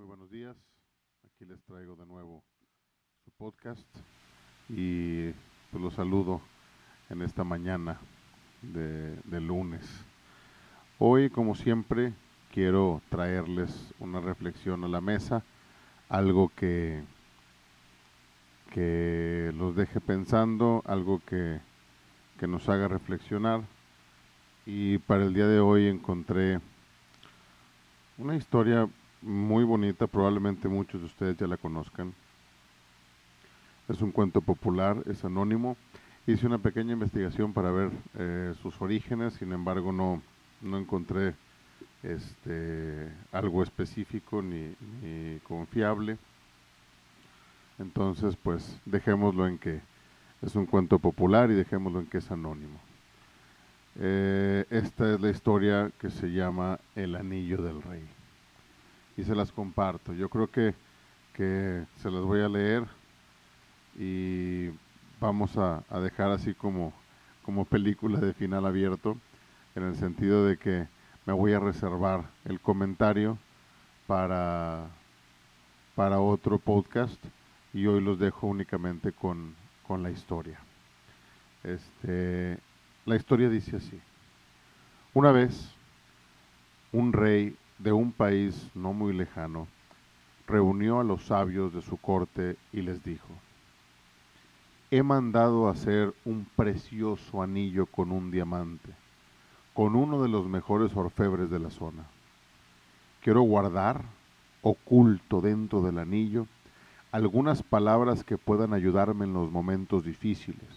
Muy buenos días. Aquí les traigo de nuevo su podcast y pues los saludo en esta mañana de, de lunes. Hoy, como siempre, quiero traerles una reflexión a la mesa, algo que, que los deje pensando, algo que, que nos haga reflexionar. Y para el día de hoy encontré una historia muy bonita, probablemente muchos de ustedes ya la conozcan. Es un cuento popular, es anónimo. Hice una pequeña investigación para ver eh, sus orígenes, sin embargo no, no encontré este, algo específico ni, ni confiable. Entonces, pues dejémoslo en que es un cuento popular y dejémoslo en que es anónimo. Eh, esta es la historia que se llama El Anillo del Rey y se las comparto. Yo creo que, que se las voy a leer y vamos a, dejar así como, como película de final abierto, en el sentido de que me voy a reservar el comentario para, para otro podcast y hoy los dejo únicamente con, con la historia. Este, la historia dice así. Una vez, un rey de un país no muy lejano, reunió a los sabios de su corte y les dijo, he mandado hacer un precioso anillo con un diamante, con uno de los mejores orfebres de la zona. Quiero guardar, oculto dentro del anillo, algunas palabras que puedan ayudarme en los momentos difíciles,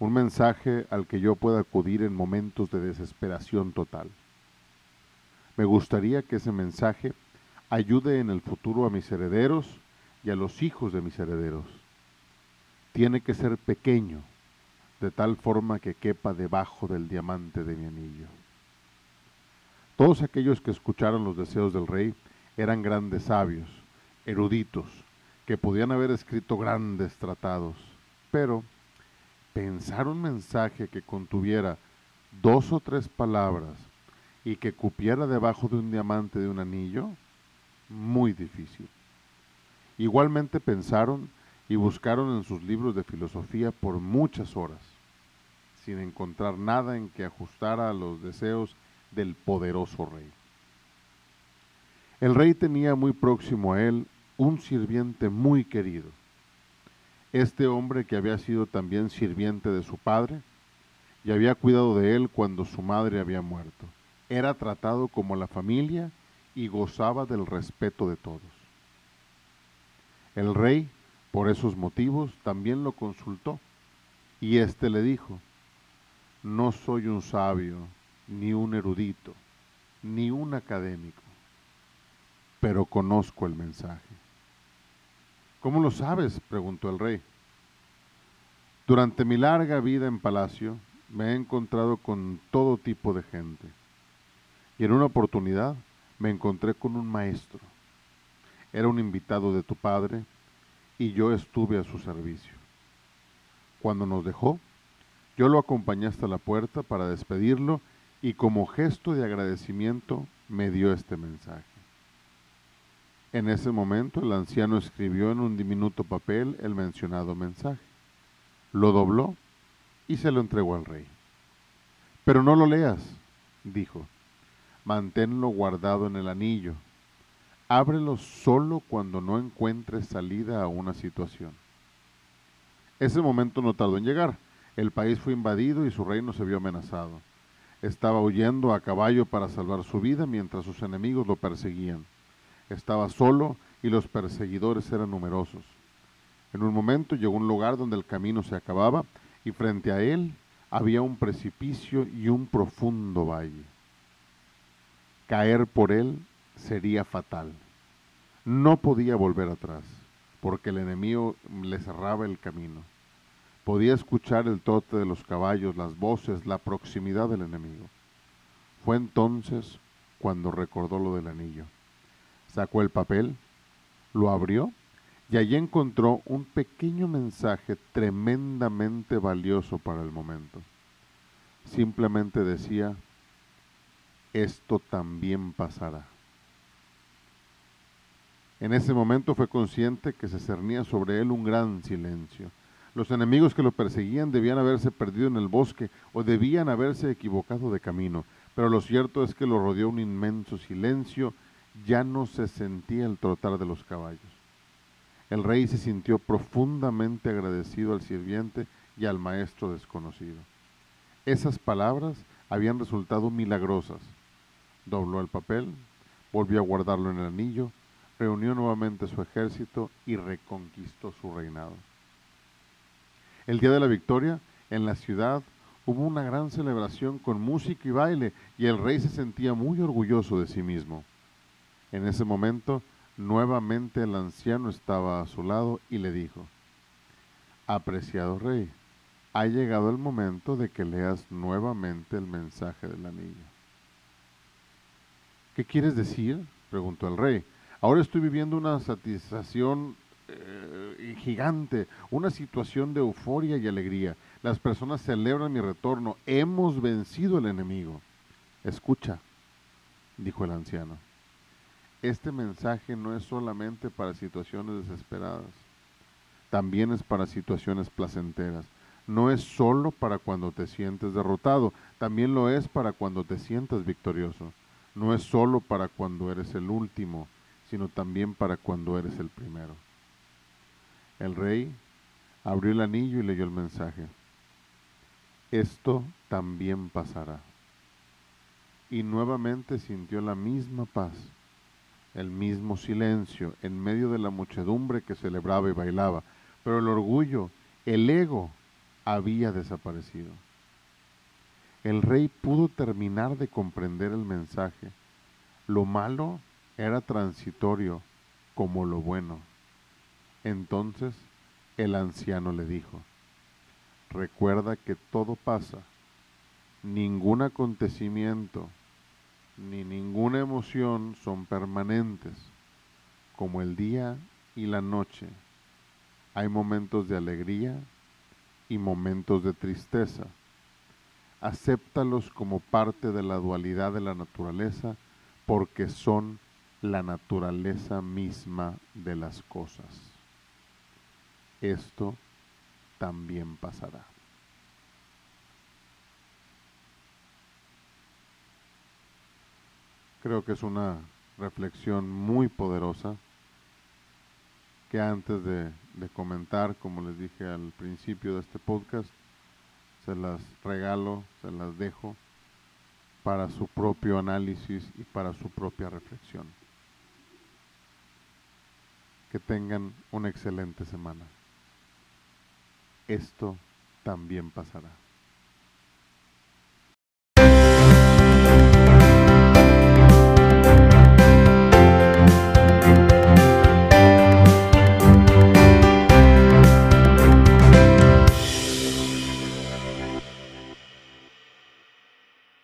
un mensaje al que yo pueda acudir en momentos de desesperación total. Me gustaría que ese mensaje ayude en el futuro a mis herederos y a los hijos de mis herederos. Tiene que ser pequeño, de tal forma que quepa debajo del diamante de mi anillo. Todos aquellos que escucharon los deseos del rey eran grandes sabios, eruditos, que podían haber escrito grandes tratados, pero pensar un mensaje que contuviera dos o tres palabras y que cupiera debajo de un diamante de un anillo, muy difícil. Igualmente pensaron y buscaron en sus libros de filosofía por muchas horas, sin encontrar nada en que ajustara a los deseos del poderoso rey. El rey tenía muy próximo a él un sirviente muy querido. Este hombre que había sido también sirviente de su padre y había cuidado de él cuando su madre había muerto era tratado como la familia y gozaba del respeto de todos. El rey, por esos motivos, también lo consultó, y éste le dijo, no soy un sabio, ni un erudito, ni un académico, pero conozco el mensaje. ¿Cómo lo sabes? preguntó el rey. Durante mi larga vida en palacio me he encontrado con todo tipo de gente y en una oportunidad me encontré con un maestro. Era un invitado de tu padre y yo estuve a su servicio. Cuando nos dejó, yo lo acompañé hasta la puerta para despedirlo y como gesto de agradecimiento me dio este mensaje. En ese momento el anciano escribió en un diminuto papel el mencionado mensaje. Lo dobló y se lo entregó al rey. Pero no lo leas, dijo manténlo guardado en el anillo. Ábrelo solo cuando no encuentres salida a una situación. Ese momento no tardó en llegar. El país fue invadido y su reino se vio amenazado. Estaba huyendo a caballo para salvar su vida mientras sus enemigos lo perseguían. Estaba solo y los perseguidores eran numerosos. En un momento llegó a un lugar donde el camino se acababa y frente a él había un precipicio y un profundo valle caer por él sería fatal. No podía volver atrás, porque el enemigo le cerraba el camino. Podía escuchar el tote de los caballos, las voces, la proximidad del enemigo. Fue entonces cuando recordó lo del anillo. Sacó el papel, lo abrió y allí encontró un pequeño mensaje tremendamente valioso para el momento. Simplemente decía, esto también pasará. En ese momento fue consciente que se cernía sobre él un gran silencio. Los enemigos que lo perseguían debían haberse perdido en el bosque o debían haberse equivocado de camino, pero lo cierto es que lo rodeó un inmenso silencio, ya no se sentía el trotar de los caballos. El rey se sintió profundamente agradecido al sirviente y al maestro desconocido. Esas palabras habían resultado milagrosas. Dobló el papel, volvió a guardarlo en el anillo, reunió nuevamente su ejército y reconquistó su reinado. El día de la victoria, en la ciudad hubo una gran celebración con música y baile, y el rey se sentía muy orgulloso de sí mismo. En ese momento, nuevamente el anciano estaba a su lado y le dijo, Apreciado rey, ha llegado el momento de que leas nuevamente el mensaje del anillo. ¿Qué quieres decir? preguntó el rey. Ahora estoy viviendo una satisfacción eh, gigante, una situación de euforia y alegría. Las personas celebran mi retorno. Hemos vencido al enemigo. Escucha, dijo el anciano. Este mensaje no es solamente para situaciones desesperadas, también es para situaciones placenteras. No es solo para cuando te sientes derrotado, también lo es para cuando te sientas victorioso. No es solo para cuando eres el último, sino también para cuando eres el primero. El rey abrió el anillo y leyó el mensaje. Esto también pasará. Y nuevamente sintió la misma paz, el mismo silencio en medio de la muchedumbre que celebraba y bailaba, pero el orgullo, el ego, había desaparecido. El rey pudo terminar de comprender el mensaje. Lo malo era transitorio como lo bueno. Entonces el anciano le dijo, recuerda que todo pasa, ningún acontecimiento ni ninguna emoción son permanentes, como el día y la noche. Hay momentos de alegría y momentos de tristeza. Acéptalos como parte de la dualidad de la naturaleza porque son la naturaleza misma de las cosas. Esto también pasará. Creo que es una reflexión muy poderosa que antes de, de, comentar, como les dije al principio de este podcast, se las regalo, se las dejo para su propio análisis y para su propia reflexión que tengan una excelente semana. Esto también pasará.